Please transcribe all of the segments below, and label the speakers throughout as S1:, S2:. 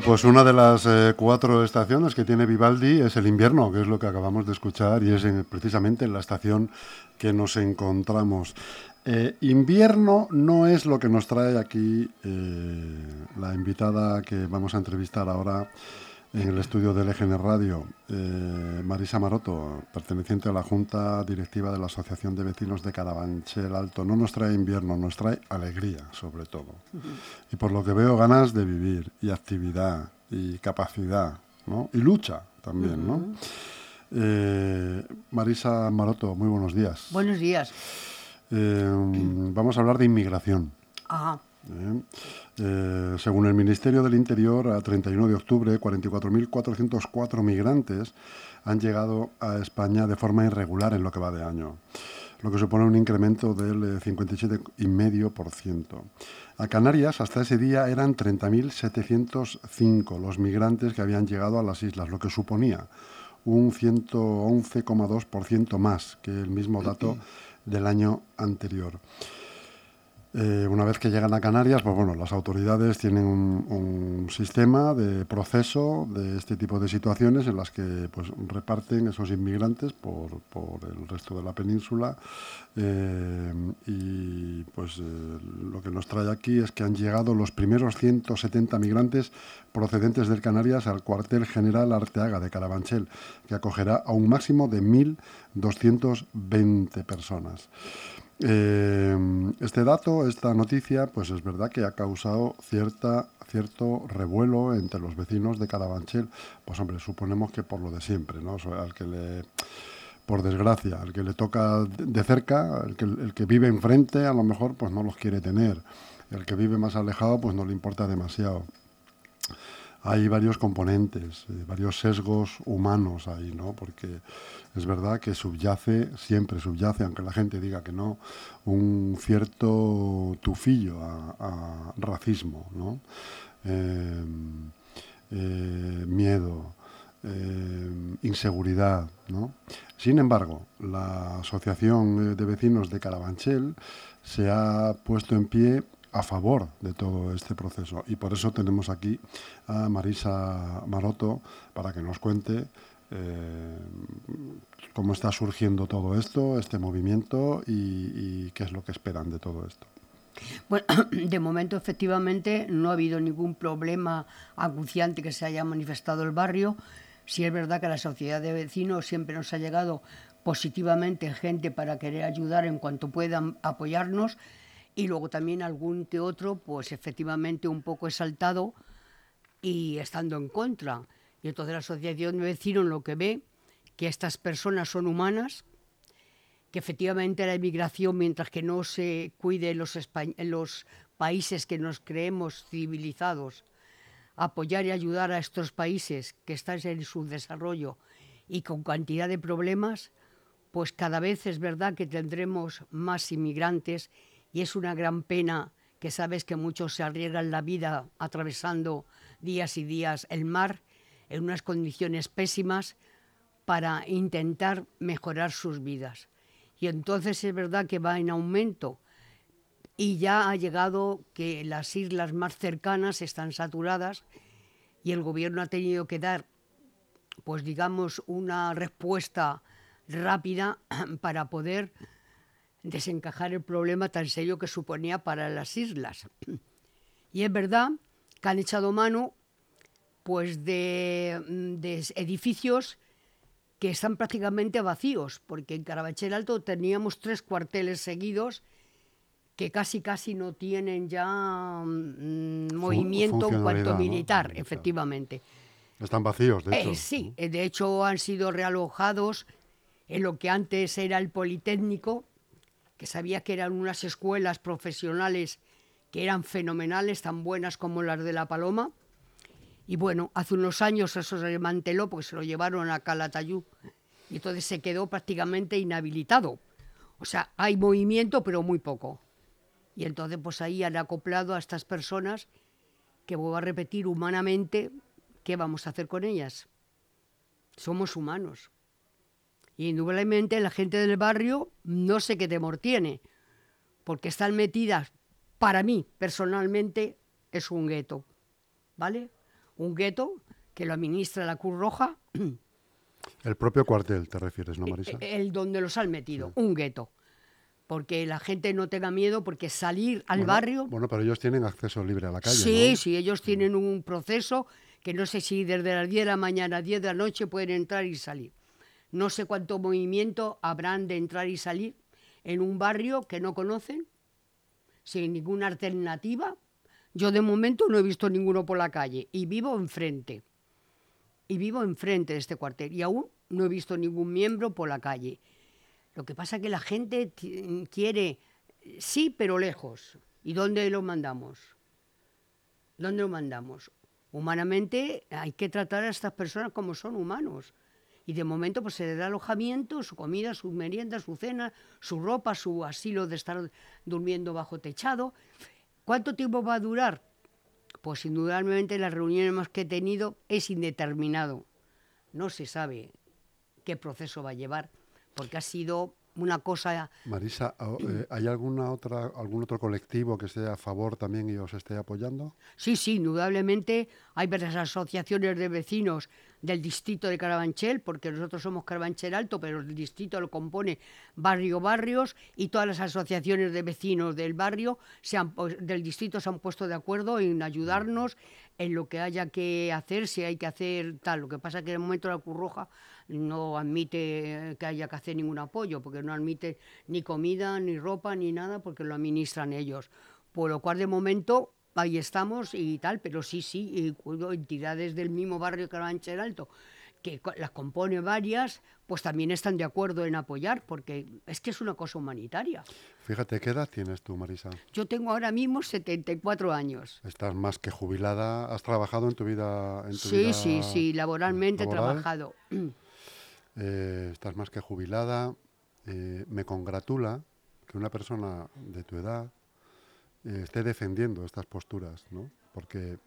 S1: pues una de las eh, cuatro estaciones que tiene Vivaldi es el invierno, que es lo que acabamos de escuchar y es precisamente en la estación que nos encontramos. Eh, invierno no es lo que nos trae aquí eh, la invitada que vamos a entrevistar ahora en el estudio del EGN Radio, eh, Marisa Maroto, perteneciente a la Junta Directiva de la Asociación de Vecinos de Carabanchel Alto. No nos trae invierno, nos trae alegría, sobre todo. Y por lo que veo, ganas de vivir, y actividad, y capacidad, ¿no? Y lucha también, ¿no? Eh, Marisa Maroto, muy buenos días.
S2: Buenos días.
S1: Eh, vamos a hablar de inmigración.
S2: Ajá.
S1: Eh, según el Ministerio del Interior, a 31 de octubre, 44.404 migrantes han llegado a España de forma irregular en lo que va de año, lo que supone un incremento del 57,5%. Eh, a Canarias, hasta ese día, eran 30.705 los migrantes que habían llegado a las islas, lo que suponía un 111,2% más que el mismo dato del año anterior. Eh, una vez que llegan a Canarias, pues bueno, las autoridades tienen un, sistema de proceso de este tipo de situaciones en las que pues reparten esos inmigrantes por, el resto de la península eh, y pues eh, lo que nos trae aquí es que han llegado los primeros 170 migrantes procedentes del Canarias al cuartel general Arteaga de Carabanchel, que acogerá a un máximo de 1.220 personas. Eh, este dato, esta noticia, pues es verdad que ha causado cierta, cierto revuelo entre los vecinos de Carabanchel. Pues hombre, suponemos que por lo de siempre, ¿no? al que le, por desgracia, al que le toca de cerca, el que, el que vive enfrente, a lo mejor pues no los quiere tener. El que vive más alejado, pues no le importa demasiado hay varios componentes, eh, varios sesgos humanos ahí, ¿no? Porque es verdad que subyace, siempre subyace, aunque la gente diga que no, un cierto tufillo a, racismo, ¿no? Em, eh, miedo, inseguridad, ¿no? Sin embargo, la Asociación de Vecinos de Carabanchel se ha puesto en pie a favor de todo este proceso. Y por eso tenemos aquí a Marisa Maroto para que nos cuente eh, cómo está surgiendo todo esto, este movimiento y, qué es lo que esperan de todo esto.
S2: Bueno, de momento efectivamente no ha habido ningún problema acuciante que se haya manifestado el barrio. Sí es verdad que la sociedad de vecinos siempre nos ha llegado positivamente gente para querer ayudar en cuanto puedan apoyarnos y luego también algún que otro, pues efectivamente un poco exaltado y estando en contra. Y entonces la asociación de vecinos lo que ve, que estas personas son humanas, que efectivamente la inmigración, mientras que no se cuide los, los países que nos creemos civilizados, apoyar y ayudar a estos países que están en su desarrollo y con cantidad de problemas, pues cada vez es verdad que tendremos más inmigrantes y es una gran pena que sabes que muchos se arriesgan la vida atravesando días y días el mar en unas condiciones pésimas para intentar mejorar sus vidas. Y entonces es verdad que va en aumento y ya ha llegado que las islas más cercanas están saturadas y el gobierno ha tenido que dar, pues digamos, una respuesta rápida para poder desencajar el problema tan serio que suponía para las islas. Y es verdad que han echado mano pues de, edificios que están prácticamente vacíos, porque en Carabanchel Alto teníamos tres cuarteles seguidos que casi casi no tienen ya mm, movimiento en cuanto militar, efectivamente.
S1: Están vacíos, de hecho.
S2: Eh, sí, de hecho han sido realojados en lo que antes era el Politécnico, que sabía que eran unas escuelas profesionales que eran fenomenales, tan buenas como las de La Paloma. Y bueno, hace unos años eso se desmanteló porque se lo llevaron a Calatayud y entonces se quedó prácticamente inhabilitado. O sea, hay movimiento, pero muy poco. Y entonces pues ahí han acoplado a estas personas que vuelvo a repetir humanamente, ¿qué vamos a hacer con ellas? Somos humanos. Y indudablemente la gente del barrio no sé qué temor tiene, porque están metidas, para mí personalmente, es un gueto. ¿Vale? un gueto que lo administra la Cruz Roja.
S1: El propio cuartel, te refieres, ¿no,
S2: Eh,
S1: Marisa?
S2: El donde los han metido, un gueto. Porque la gente no tenga miedo, porque salir al
S1: Bueno,
S2: barrio.
S1: Bueno, pero ellos tienen acceso libre a la calle,
S2: sí,
S1: ¿no?
S2: sí, ellos tienen un proceso que no sé si desde las 10 de la mañana a 10 de la noche pueden entrar y salir. No sé cuánto movimiento habrán de entrar y salir en un barrio que no conocen, sin ninguna alternativa. Yo de momento no he visto ninguno por la calle y vivo enfrente. Y vivo enfrente de este cuartel y aún no he visto ningún miembro por la calle. Lo que pasa es que la gente quiere, sí, pero lejos. ¿Y dónde lo mandamos? ¿Dónde lo mandamos? Humanamente hay que tratar a estas personas como son humanos. Y de momento pues se les da alojamiento, su comida, su merienda, su cena, su ropa, su asilo de estar durmiendo bajo techado. ¿Cuánto tiempo va a durar? Pues indudablemente las reuniones que he tenido es indeterminado. No se sabe qué proceso va a llevar, porque ha sido una cosa
S1: Marisa, ¿ha- eh, ¿hay alguna otra, algún otro colectivo que esté a favor también y os esté apoyando?
S2: Sí, sí, indudablemente hay varias asociaciones de vecinos del distrito de Carabanchel, porque nosotros somos Carabanchel Alto, pero el distrito lo compone barrio barrios y todas las asociaciones de vecinos del barrio se han, del distrito se han puesto de acuerdo en ayudarnos en lo que haya que hacer, si hay que hacer tal. Lo que pasa es que en el momento la Cruz Roja no admite eh, que haya que hacer ningún apoyo, porque no admite ni comida, ni ropa, ni nada, porque lo administran ellos. Por lo cual, de momento, ahí estamos y tal, pero sí, sí, y cuido entidades del mismo barrio Carabanchel Alto, que las compone varias, pues también están de acuerdo en apoyar, porque es que es una cosa humanitaria.
S1: Fíjate, ¿qué edad tienes tú, Marisa?
S2: Yo tengo ahora mismo 74 años.
S1: Estás más que jubilada. ¿Has trabajado en tu vida? En tu
S2: Sí,
S1: vida
S2: sí, sí, laboralmente he
S1: laboral?
S2: trabajado.
S1: Eh, estás más que jubilada. Eh, me congratula que una persona de tu edad eh, esté defendiendo estas posturas, ¿no? Porque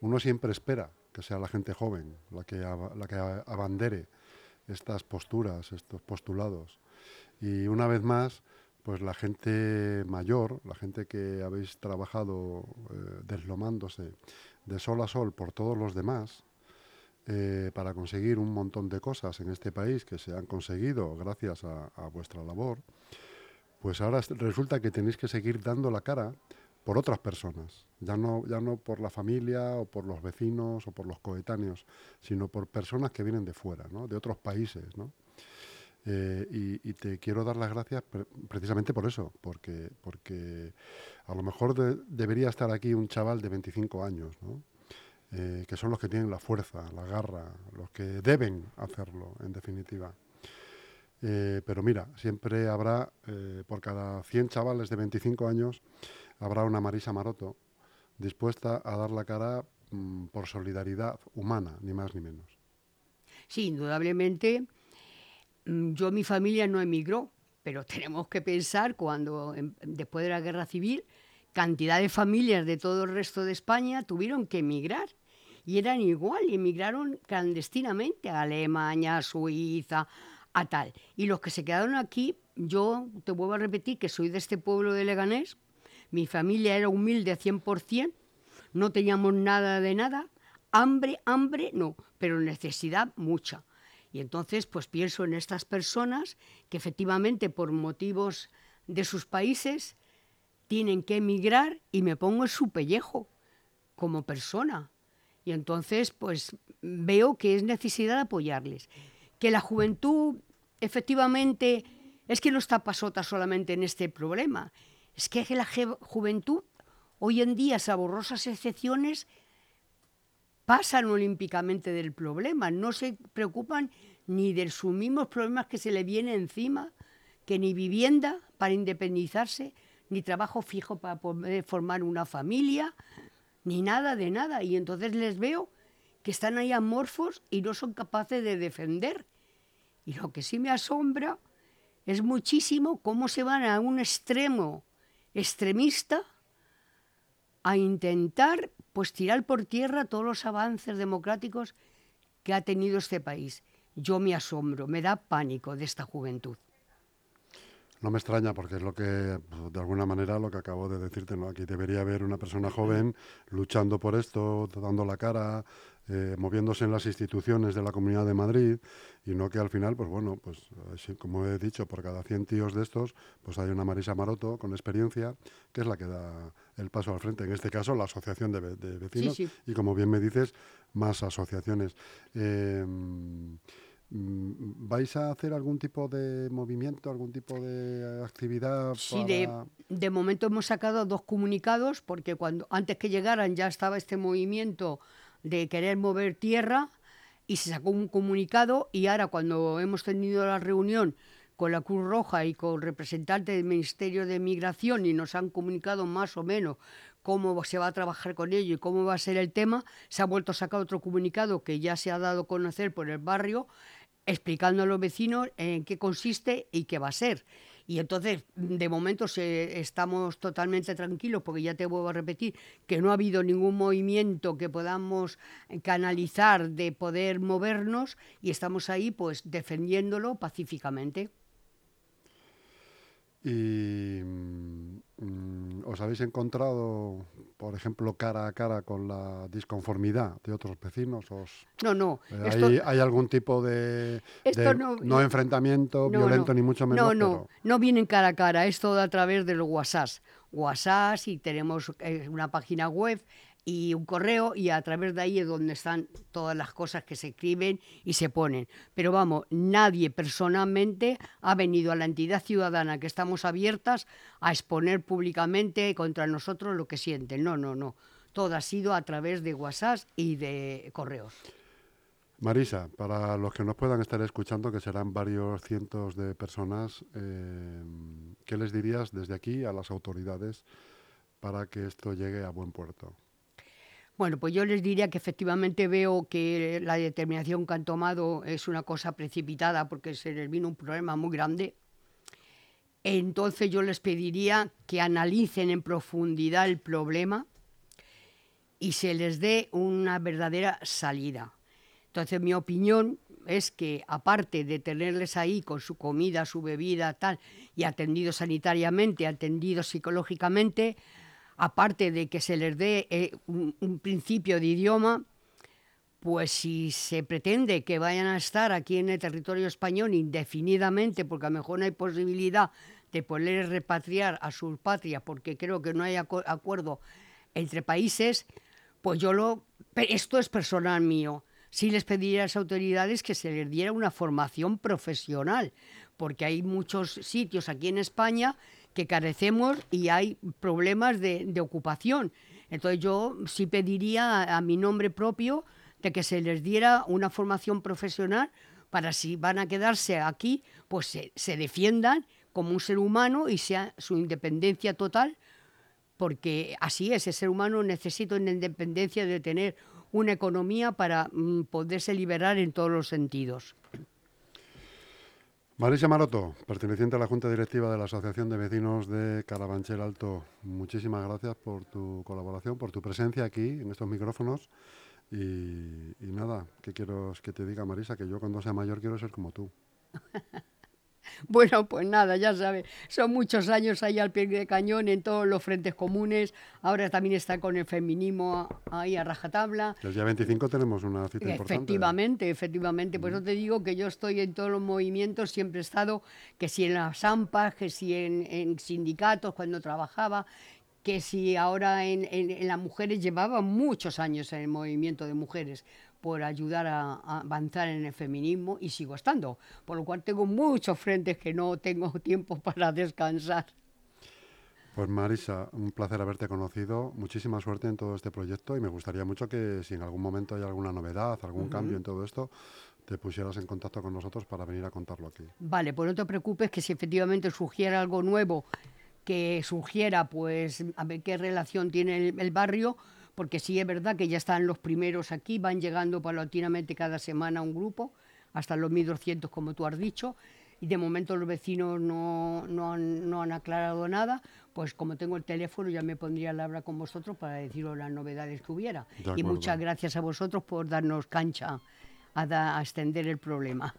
S1: uno siempre espera que sea la gente joven la que, abandere estas posturas, estos postulados. Y una vez más, pues la gente mayor, la gente que habéis trabajado deslomándose de sol a sol por todos los demás, eh, para conseguir un montón de cosas en este país que se han conseguido gracias a, vuestra labor, pues ahora es- resulta que tenéis que seguir dando la cara por otras personas, ya no, ya no por la familia o por los vecinos o por los coetáneos, sino por personas que vienen de fuera, de otros países. Eh, y, te quiero dar las gracias pre- precisamente por eso, porque, porque a lo mejor de- debería estar aquí un chaval de 25 años, ¿no? Eh, que son los que tienen la fuerza, la garra, los que deben hacerlo, en definitiva. Eh, pero mira, siempre habrá, eh, por cada 100 chavales de 25 años, habrá una Marisa Maroto dispuesta a dar la cara mm, por solidaridad humana, ni más ni menos.
S2: Sí, indudablemente. mm, Yo, mi familia no emigró, pero tenemos que pensar cuando, em, después de la guerra civil, cantidad de familias de todo el resto de España tuvieron que emigrar. Y eran igual, y emigraron clandestinamente a Alemania, a Suiza, a tal. Y los que se quedaron aquí, yo te vuelvo a repetir que soy de este pueblo de Leganés, mi familia era humilde a 100%, no teníamos nada de nada, hambre, hambre, no, pero necesidad mucha. Y entonces, pues pienso en estas personas que efectivamente por motivos de sus países tienen que emigrar y me pongo en su pellejo como persona. Y entonces, pues veo que es necesidad apoyarles. Que la juventud, efectivamente, es que no está pasota solamente en este problema. Es que la juventud, hoy en día, salvo borrosas excepciones, pasan olímpicamente del problema, no se preocupan ni de sus mismos problemas que se le viene encima, que ni vivienda para independizarse, ni trabajo fijo para poder formar una familia, ni nada de nada. Y entonces les veo que están ahí amorfos y no son capaces de defender. Y lo que sí me asombra es muchísimo cómo se van a un extremo extremista a intentar pues tirar por tierra todos los avances democráticos que ha tenido este país. Yo me asombro, me da pánico de esta juventud.
S1: No me extraña porque es lo que, pues, de alguna manera, lo que acabo de decirte, ¿no? Aquí debería haber una persona joven luchando por esto, dando la cara, eh, moviéndose en las instituciones de la Comunidad de Madrid y no que al final, pues bueno, pues como he dicho, por cada 100 tíos de estos, pues hay una Marisa Maroto con experiencia que es la que da el paso al frente. En este caso, la Asociación de, Vecinos y, como bien me dices, más asociaciones. Eh, Mm, ¿Vais a hacer algún tipo de movimiento, algún tipo de actividad?
S2: Sí, de, momento hemos sacado dos comunicados porque cuando antes que llegaran ya estaba este movimiento de querer mover tierra y se sacó un comunicado y ahora cuando hemos tenido la reunión con la Cruz Roja y con representantes del Ministerio de Migración y nos han comunicado más o menos cómo se va a trabajar con ello y cómo va a ser el tema, se ha vuelto a sacar otro comunicado que ya se ha dado a conocer por el barrio explicando a los vecinos en qué consiste y qué va a ser. Y entonces, de momento, estamos totalmente tranquilos, porque ya te vuelvo a repetir que no ha habido ningún movimiento que podamos canalizar de poder movernos y estamos ahí, pues, defendiéndolo pacíficamente.
S1: Y mm, os habéis encontrado, por ejemplo, cara a cara con la disconformidad de otros vecinos.
S2: no, no.
S1: Eh, ¿hay, algún tipo de, no, enfrentamiento violento ni mucho menos?
S2: No, no, no vienen cara a cara. Es todo a través de los WhatsApp. WhatsApp y tenemos eh, una página web y un correo y a través de ahí es donde están todas las cosas que se escriben y se ponen. Pero vamos, nadie personalmente ha venido a la entidad ciudadana que estamos abiertas a exponer públicamente contra nosotros lo que sienten. No, no, no. Todo ha sido a través de WhatsApp y de correos.
S1: Marisa, para los que nos puedan estar escuchando, que serán varios cientos de personas, eh, ¿qué les dirías desde aquí a las autoridades para que esto llegue a buen puerto?
S2: Bueno, pues yo les diría que efectivamente veo que la determinación que han tomado es una cosa precipitada porque se les vino un problema muy grande. Entonces yo les pediría que analicen en profundidad el problema y se les dé una verdadera salida. Entonces mi opinión es que aparte de tenerles ahí con su comida, su bebida, tal, y atendidos sanitariamente, atendidos psicológicamente, aparte de que se les dé eh, un, principio de idioma, pues si se pretende que vayan a estar aquí en el territorio español indefinidamente, porque a lo mejor no hay posibilidad de poder repatriar a sus patrias, porque creo que no hay acuerdo entre países, pues yo lo... Esto es personal mío. Sí les pediría a las autoridades que se les diera una formación profesional, porque hay muchos sitios aquí en España que carecemos y hay problemas de, ocupación. Entonces yo sí pediría a, mi nombre propio de que se les diera una formación profesional para si van a quedarse aquí, pues se, se defiendan como un ser humano y sea su independencia total, porque así es, el ser humano necesita una independencia de tener una economía para mm, poderse liberar en todos los sentidos.
S1: Marisa Maroto, perteneciente a la Junta Directiva de la Asociación de Vecinos de Carabanchel Alto, muchísimas gracias por tu colaboración, por tu presencia aquí en estos micrófonos. Y, nada, ¿qué quiero que te diga, Marisa? Que yo cuando sea mayor quiero ser como tú.
S2: Bueno, pues nada, ya sabes, son muchos años ahí al pie de cañón en todos los frentes comunes. Ahora también está con el feminismo ahí a rajatabla.
S1: El día 25 tenemos una cita
S2: importante. Efectivamente, efectivamente. Por eso te digo que yo estoy en todos los movimientos, siempre he estado, que si en las AMPAs, que si en, sindicatos cuando trabajaba, que si ahora en, en, las mujeres llevaba muchos años en el movimiento de mujeres por ayudar a, avanzar en el feminismo y sigo estando, por lo cual tengo muchos frentes que no tengo tiempo para descansar.
S1: Pues Marisa, un placer haberte conocido, muchísima suerte en todo este proyecto y me gustaría mucho que si en algún momento hay alguna novedad, algún cambio en todo esto, te pusieras en contacto con nosotros para venir a contarlo aquí.
S2: Vale, pues no te preocupes que si efectivamente surgiera algo nuevo, que surgiera pues a ver qué relación tiene el barrio, porque sí es verdad que ya están los primeros aquí, van llegando paulatinamente cada semana un grupo, hasta los 1.200 como tú has dicho, y de momento los vecinos no, no, han, aclarado nada, pues como tengo el teléfono ya me pondría al habla con vosotros para deciros las novedades que hubiera. Y muchas gracias a vosotros por darnos cancha a extender el problema.